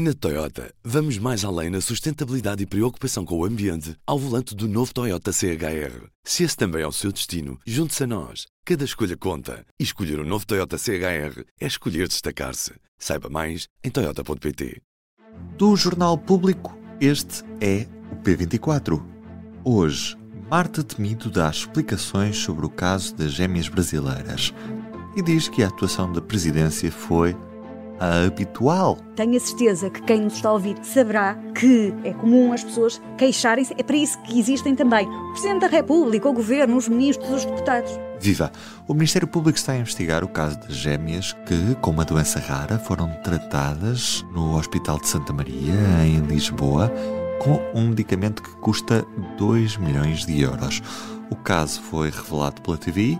Na Toyota, vamos mais além na sustentabilidade e preocupação com o ambiente ao volante do novo Toyota CHR. Se esse também é o seu destino, junte-se a nós. Cada escolha conta. E escolher o um novo Toyota CHR é escolher destacar-se. Saiba mais em Toyota.pt. Do Jornal Público, este é o P24. Hoje, Marta Temido dá explicações sobre o caso das gêmeas brasileiras e diz que a atuação da presidência foi a habitual. Tenho a certeza que quem nos está a ouvir saberá que é comum as pessoas queixarem-se. É para isso que existem também o Presidente da República, o Governo, os ministros, os deputados. Viva! O Ministério Público está a investigar o caso das gêmeas que, com uma doença rara, foram tratadas no Hospital de Santa Maria, em Lisboa, com um medicamento que custa 2 milhões de euros. O caso foi revelado pela TV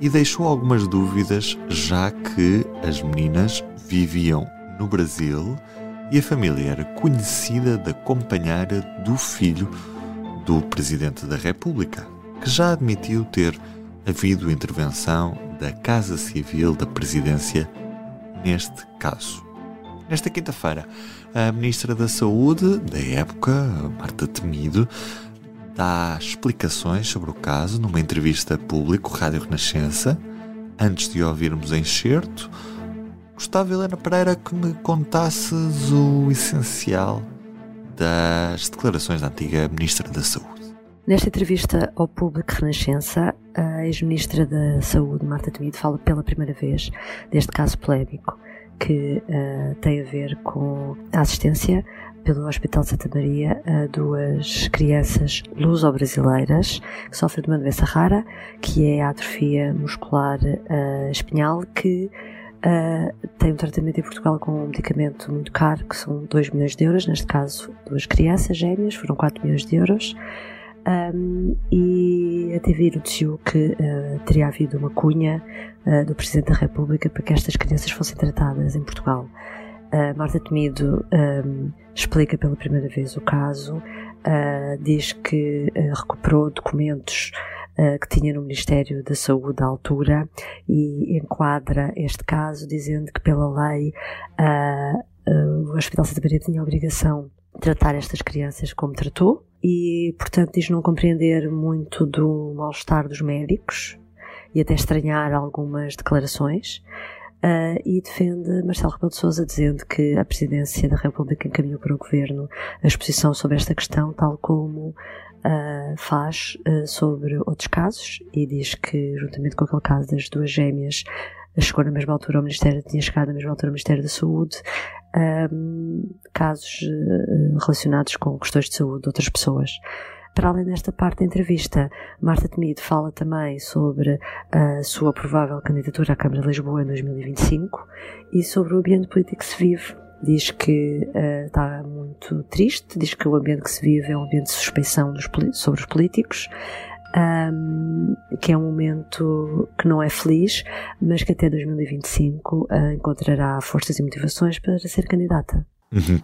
e deixou algumas dúvidas, já que as meninas viviam no Brasil e a família era conhecida da companheira do filho do Presidente da República, que já admitiu ter havido intervenção da Casa Civil da Presidência neste caso. Nesta quinta-feira, a Ministra da Saúde, da época, Marta Temido, dá explicações sobre o caso numa entrevista público Rádio Renascença. Antes de ouvirmos enxerto, gostava, Helena Pereira, que me contasses o essencial das declarações da antiga Ministra da Saúde. Nesta entrevista ao público Renascença, a ex-ministra da Saúde, Marta Temido, fala pela primeira vez deste caso polémico que uh, tem a ver com a assistência pelo Hospital Santa Maria a duas crianças luso-brasileiras que sofrem de uma doença rara, que é a atrofia muscular uh, espinhal, que uh, tem um tratamento em Portugal com um medicamento muito caro, que são 2 milhões de euros, neste caso duas crianças gêmeas, foram 4 milhões de euros. Um, e a TV noticiou que uh, teria havido uma cunha uh, do Presidente da República para que estas crianças fossem tratadas em Portugal. Uh, Marta Temido um, explica pela primeira vez o caso, diz que recuperou documentos que tinha no Ministério da Saúde à altura e enquadra este caso dizendo que pela lei o Hospital Santa Maria tinha a obrigação de tratar estas crianças como tratou e, portanto, diz não compreender muito do mal-estar dos médicos e até estranhar algumas declarações. Uh, e defende Marcelo Rebelo de Sousa dizendo que a Presidência da República encaminhou para o Governo a exposição sobre esta questão, tal como uh, faz uh, sobre outros casos, e diz que, juntamente com aquele caso das duas gêmeas, chegou na mesma altura ao Ministério, tinha chegado na mesma altura ao Ministério da Saúde, um, casos uh, relacionados com questões de saúde de outras pessoas. Para além desta parte da entrevista, Marta Temido fala também sobre a sua provável candidatura à Câmara de Lisboa em 2025 e sobre o ambiente político que se vive. Diz que uh, está muito triste, diz que o ambiente que se vive é um ambiente de suspeição dos, sobre os políticos, um, que é um momento que não é feliz, mas que até 2025 uh, ah, encontrará forças e motivações para ser candidata. Uhum.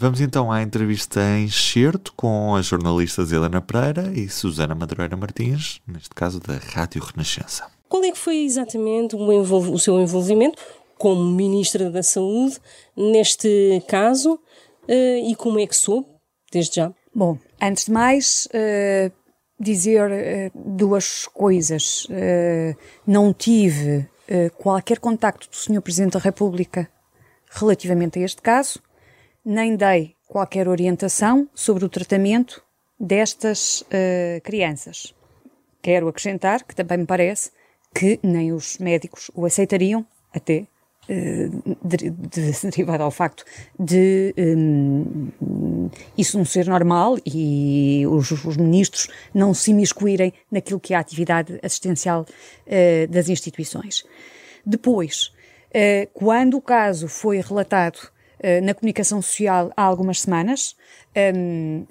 Vamos então à entrevista em excerto com as jornalistas Helena Pereira e Susana Madureira Martins, neste caso da Rádio Renascença. Qual é que foi exatamente o, o seu envolvimento como Ministra da Saúde neste caso uh, e como é que soube, desde já? Bom, antes de mais, uh, dizer uh, duas coisas. Uh, não tive qualquer contacto do Sr. Presidente da República relativamente a este caso, nem dei qualquer orientação sobre o tratamento destas crianças. Quero acrescentar que também me parece que nem os médicos o aceitariam, até derivado ao facto de um, isso não ser normal e os, os, ministros não se imiscuírem naquilo que é a atividade assistencial uh, das instituições. Depois, uh, quando o caso foi relatado uh, na comunicação social há algumas semanas, um,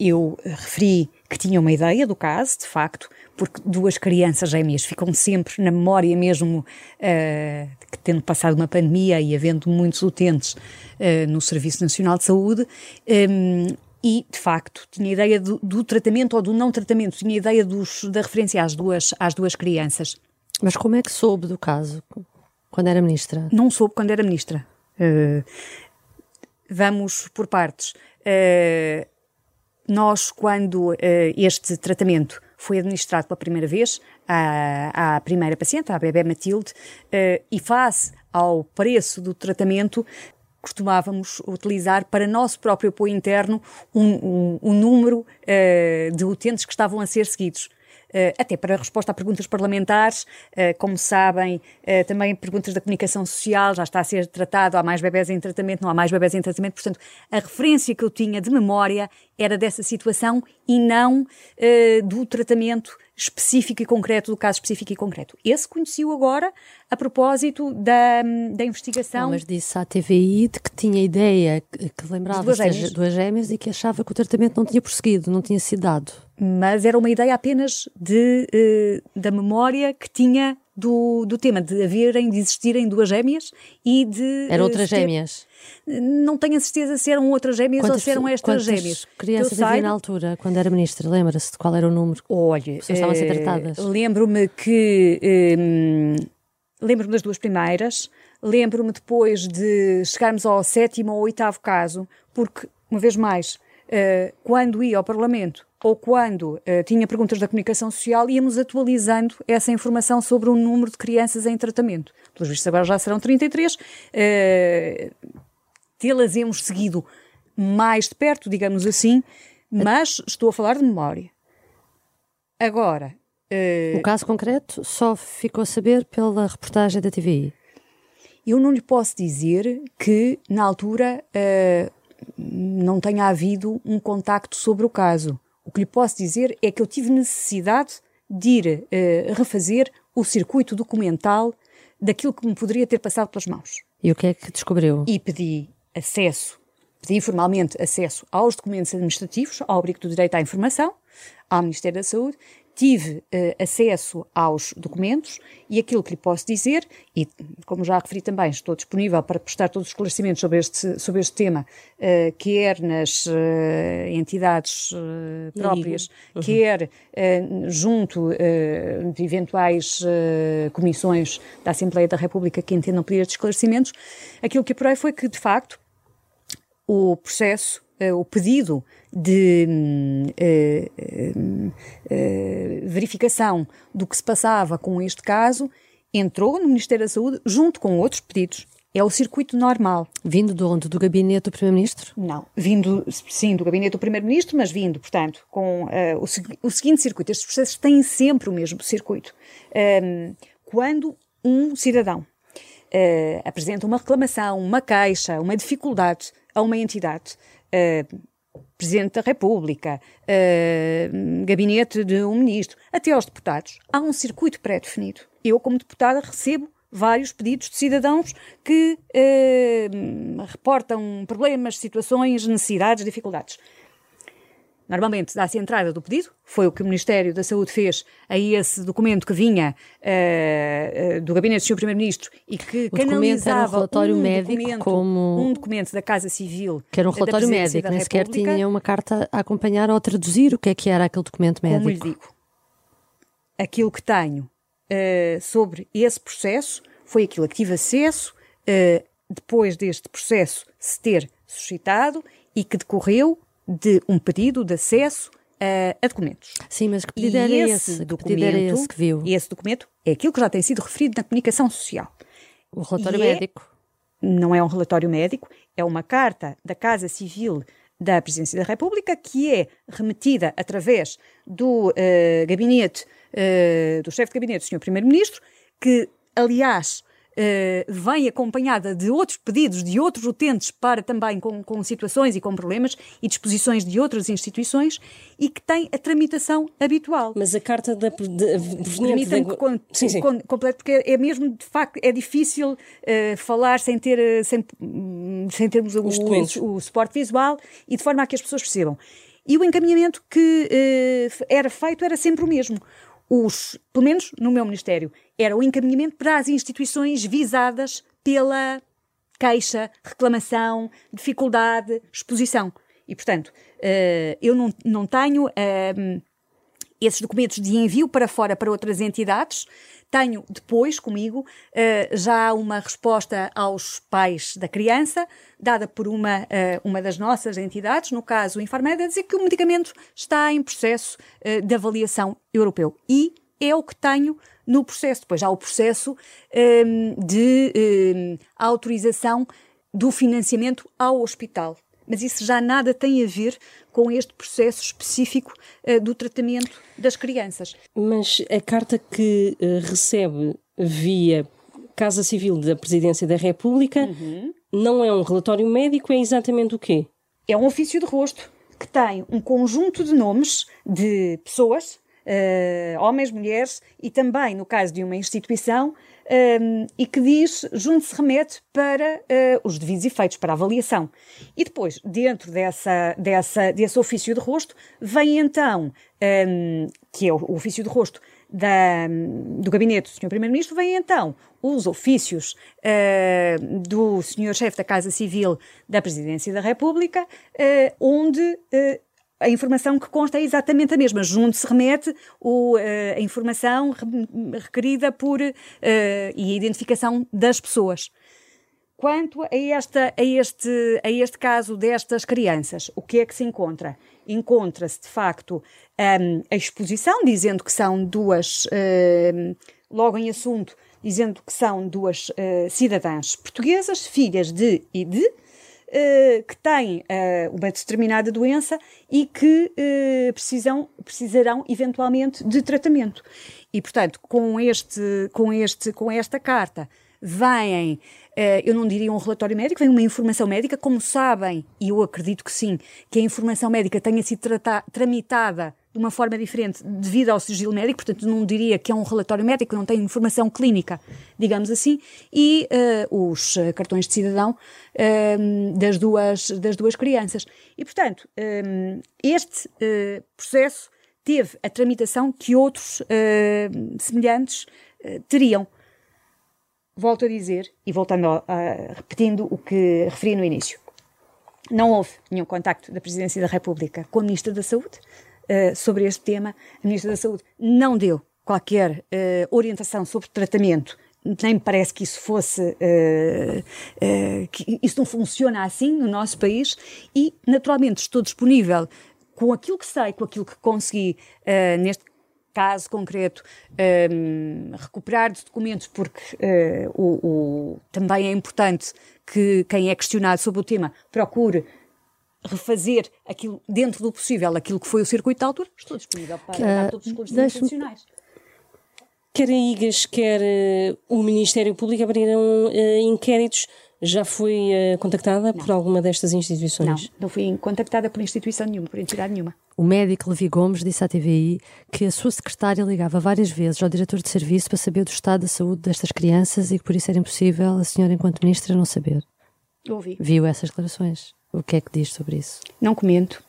eu referi que tinha uma ideia do caso, de facto, porque duas crianças gêmeas ficam sempre na memória mesmo uh, que tendo passado uma pandemia e havendo muitos utentes uh, no Serviço Nacional de Saúde, um, e, de facto, tinha ideia do, do, tratamento ou do não tratamento, tinha ideia dos, da referência às duas, às duas crianças. Mas como é que soube do caso quando era ministra? Não soube quando era ministra. Uh, vamos por partes. Uh, nós, quando uh, este tratamento foi administrado pela primeira vez à, à primeira paciente, à bebê Matilde, uh, e face ao preço do tratamento, costumávamos utilizar para nosso próprio apoio interno um, um, um número uh, de utentes que estavam a ser seguidos. Uh, até para a resposta a perguntas parlamentares, uh, como sabem, uh, também perguntas da comunicação social, já está a ser tratado, há mais bebés em tratamento, não há mais bebés em tratamento, portanto, a referência que eu tinha de memória era dessa situação e não do tratamento específico e concreto, do caso específico e concreto. Esse conheci-o agora a propósito da, da investigação. Não, mas disse à TVI de que tinha ideia, que, que lembrava duas gêmeas. duas gêmeas e que achava que o tratamento não tinha prosseguido, não tinha sido dado. Mas era uma ideia apenas de, uh, da memória que tinha do, do tema, de haverem, de existirem duas gêmeas e de. Eram uh, outras gêmeas? Não tenho a certeza se eram outras gêmeas quantas, ou se eram estas gêmeas. crianças havia na altura, quando era ministra? Lembra-se de qual era o número? Olha, estavam a ser eh, tratadas? Lembro-me que. Hum, lembro-me das duas primeiras. Lembro-me depois de chegarmos ao sétimo ou oitavo caso, porque, uma vez mais, quando ia ao Parlamento ou quando uh, tinha perguntas da comunicação social, íamos atualizando essa informação sobre o número de crianças em tratamento. Pelos vistos, agora já serão 33. Uh, tê-las hemos seguido mais de perto, digamos assim, mas estou a falar de memória. Agora. Uh, o caso concreto só ficou a saber pela reportagem da TVI. Eu não lhe posso dizer que, na altura, uh, não tenha havido um contacto sobre o caso. O que lhe posso dizer é que eu tive necessidade de ir uh, refazer o circuito documental daquilo que me poderia ter passado pelas mãos. E o que é que descobriu? E pedi acesso, pedi formalmente acesso aos documentos administrativos, ao abrigo do direito à informação, ao Ministério da Saúde, tive uh, acesso aos documentos e aquilo que lhe posso dizer, e como já referi também, estou disponível para prestar todos os esclarecimentos sobre este, sobre este tema, uh, quer nas uh, entidades próprias, uhum. quer junto de eventuais comissões da Assembleia da República que entendam pedir estes esclarecimentos, aquilo que apurei foi que, de facto, o processo, o pedido de uh, uh, verificação do que se passava com este caso entrou no Ministério da Saúde junto com outros pedidos. É o circuito normal. Vindo de onde? Do gabinete do Primeiro-Ministro? Não, vindo, sim, do gabinete do Primeiro-Ministro, mas vindo, portanto, com uh, o, o, seguinte circuito. Estes processos têm sempre o mesmo circuito. Um, quando um cidadão uh, apresenta uma reclamação, uma queixa, uma dificuldade a uma entidade, uh, Presidente da República, uh, gabinete de um ministro, até aos deputados, há um circuito pré-definido. Eu, como deputada, recebo vários pedidos de cidadãos que uh, reportam problemas, situações, necessidades, dificuldades. Normalmente dá-se a entrada do pedido, foi o que o Ministério da Saúde fez a esse documento que vinha uh, uh, do Gabinete do Sr. Primeiro-Ministro e que o canalizava um relatório um médico documento, como... um documento da Casa Civil. Que era um relatório médico, nem sequer tinha uma carta a acompanhar ou a traduzir o que é que era aquele documento médico. Como lhe digo, aquilo que tenho uh, sobre esse processo foi aquilo a que tive acesso depois deste processo se ter suscitado e que decorreu de um pedido de acesso a, a documentos. Sim, mas que pedido e era esse? esse documento, era esse que viu? Esse documento é aquilo que já tem sido referido na comunicação social. O relatório e é médico? É, não é um relatório médico, é uma carta da Casa Civil da Presidência da República que é remetida através do uh, gabinete, uh, do chefe de gabinete do Sr. Primeiro-Ministro, que, aliás, uh, vem acompanhada de outros pedidos de outros utentes para também com, com situações e com problemas e disposições de outras instituições e que tem a tramitação habitual. Mas a carta da da... Com, sim, sim. Com, completo, porque é mesmo, de facto, é difícil uh, falar sem ter, uh, sem, sem termos o, o, o, suporte visual e de forma a que as pessoas percebam. E o encaminhamento que era feito era sempre o mesmo os, pelo menos no meu Ministério, era o encaminhamento para as instituições visadas pela queixa, reclamação, dificuldade, exposição. E, portanto, uh, eu não, não tenho uh, esses documentos de envio para fora para outras entidades. Tenho depois comigo uh, já uma resposta aos pais da criança, dada por uma, uh, uma das nossas entidades, no caso o Infarmed, a dizer que o medicamento está em processo de avaliação europeu. E é o que tenho no processo. Depois há o processo um, de um, autorização do financiamento ao hospital. Mas isso já nada tem a ver com este processo específico uh, do tratamento das crianças. Mas a carta que uh, recebe via Casa Civil da Presidência da República uhum. não é um relatório médico, é exatamente o quê? É um ofício de rosto que tem um conjunto de nomes de pessoas uh, homens, mulheres e também, no caso de uma instituição, um, ehm, e que diz, junto se remete para uh, os devidos efeitos, para avaliação. E depois, dentro dessa, dessa, desse ofício de rosto, vem então, um, que é o, ofício de rosto da, do gabinete do Sr. Primeiro-Ministro, vem então os ofícios uh, do Sr. Chefe da Casa Civil da Presidência da República, uh, onde a informação que consta é exatamente a mesma. Junto se remete o, uh, a informação requerida por uh, e a identificação das pessoas. Quanto a, esta, a, este, a este caso destas crianças, o que é que se encontra? Encontra-se, de facto, um, a exposição, dizendo que são duas, uh, logo em assunto, dizendo que são duas cidadãs portuguesas, filhas de e de, que têm uh, uma determinada doença e que uh, precisam, precisarão eventualmente de tratamento. E, portanto, com, este, com, este, com esta carta vêm, eu não diria um relatório médico, vem uma informação médica, como sabem, e eu acredito que sim, que a informação médica tenha sido tramitada de uma forma diferente devido ao sigilo médico, portanto não diria que é um relatório médico, não tem informação clínica, digamos assim, e uh, os eh, cartões de cidadão uh, das, duas, das duas crianças. E, portanto, um, este uh, processo teve a tramitação que outros semelhantes teriam. Volto a dizer, e voltando a, a, repetindo o que referi no início, não houve nenhum contacto da Presidência da República com a Ministra da Saúde, uh, sobre este tema. A Ministra da Saúde não deu qualquer uh, orientação sobre tratamento nem me parece que isso fosse uh, uh, que isso não funciona assim no nosso país e naturalmente estou disponível com aquilo que sei, com aquilo que consegui uh, neste caso concreto um, recuperar de documentos porque o, o, também é importante que quem é questionado sobre o tema procure refazer aquilo dentro do possível, aquilo que foi o circuito de altura, estou disponível para dar todos os esclarecimentos adicionais. Quer a IGAS, quer uh, o Ministério Público abriram uh, inquéritos. Já foi uh, contactada não. por alguma destas instituições? Não, não fui contactada por instituição nenhuma, por entidade nenhuma. O médico Levi Gomes disse à TVI que a sua secretária ligava várias vezes ao diretor de serviço para saber do estado da saúde destas crianças e que por isso era impossível a senhora, enquanto ministra, não saber. Ouvi. Viu essas declarações? O que é que diz sobre isso? Não comento.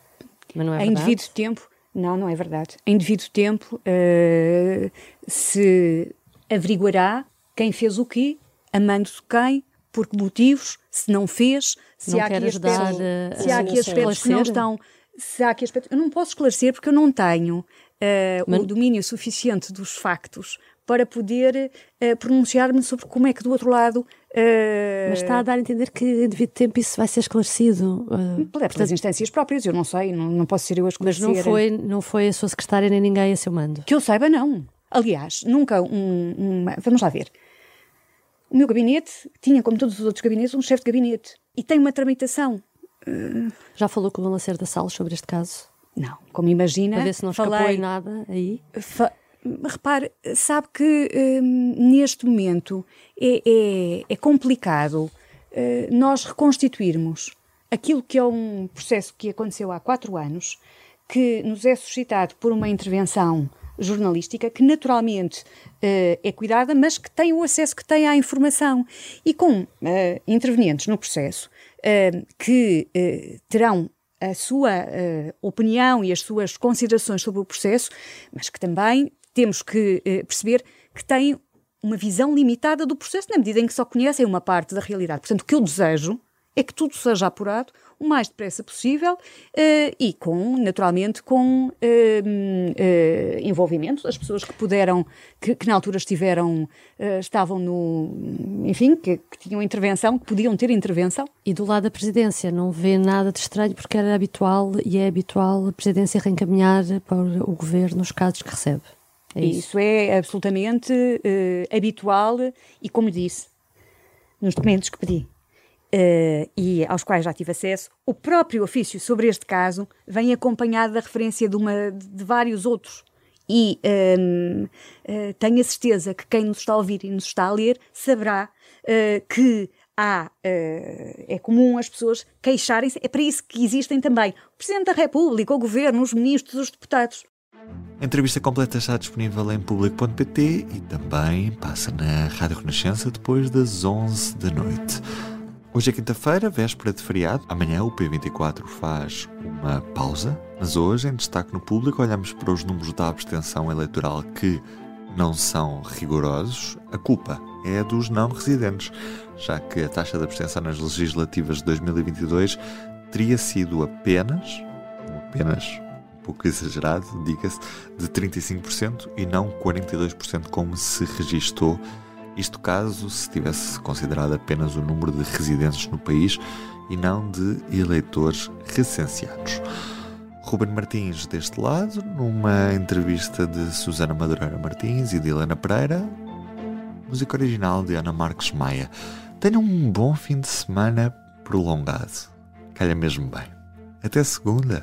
Mas não é? Em devido tempo, não, não é verdade. Em devido tempo uh, se averiguará quem fez o quê, amando quem, por que motivos, se não fez, se não há aqui ajudar aspectos, a, se há aqui aspectos que não estão. Se há aqui aspectos, eu não posso esclarecer porque eu não tenho uh, Mas... o domínio suficiente dos factos para poder uh, pronunciar-me sobre como é que do outro lado. Mas está a dar a entender que em devido tempo isso vai ser esclarecido. Uh, pelas portanto, instâncias próprias, eu não sei, não, não posso ser eu a esclarecer. Mas não foi, não foi a sua secretária nem ninguém a seu mando? Que eu saiba, não. Aliás, nunca um, uma. Vamos lá ver. O meu gabinete tinha, como todos os outros gabinetes, um chefe de gabinete. E tem uma tramitação. Uh... Já falou com o Lacerda Salles sobre este caso? Não, como imagina. Para ver se não escapou falei, em nada aí. Fa repare, sabe que hum, neste momento é, é, é complicado uh, nós reconstituirmos aquilo que é um processo que aconteceu há quatro anos, que nos é suscitado por uma intervenção jornalística que naturalmente uh, é cuidada, mas que tem o acesso que tem à informação. E com uh, intervenientes no processo uh, que terão a sua opinião e as suas considerações sobre o processo, mas que também temos que eh, perceber que têm uma visão limitada do processo, na medida em que só conhecem uma parte da realidade. Portanto, o que eu desejo é que tudo seja apurado o mais depressa possível uh, e com, naturalmente, com uh, uh, envolvimento das pessoas que puderam, que, que na altura estiveram, estavam no, enfim, que, que, tinham intervenção, que podiam ter intervenção. E do lado da presidência, não vê nada de estranho porque era habitual e é habitual a presidência reencaminhar para o governo os casos que recebe. É isso. isso. é absolutamente habitual e, como disse, nos documentos que pedi uh, e aos quais já tive acesso, o próprio ofício sobre este caso vem acompanhado da referência de, uma, de vários outros. E um, uh, eh, tenho a certeza que quem nos está a ouvir e nos está a ler saberá uh, que há, é comum as pessoas queixarem-se, é para isso que existem também o Presidente da República, o Governo, os ministros, os deputados. A entrevista completa está disponível em público.pt e também passa na Rádio Renascença depois das 11 da noite. Hoje é quinta-feira, véspera de feriado. Amanhã o P24 faz uma pausa, mas hoje, em destaque no público, olhamos para os números da abstenção eleitoral que não são rigorosos. A culpa é dos não residentes, já que a taxa de abstenção nas legislativas de 2022 teria sido apenas, apenas pouco exagerado, diga-se, de 35% e não 42% como se registou isto caso se tivesse considerado apenas o número de residentes no país e não de eleitores recenseados. Ruben Martins deste lado, numa entrevista de Susana Madureira Martins e de Helena Pereira, música original de Ana Marques Maia. Tenham um bom fim de semana prolongado. Calha mesmo bem. Até segunda.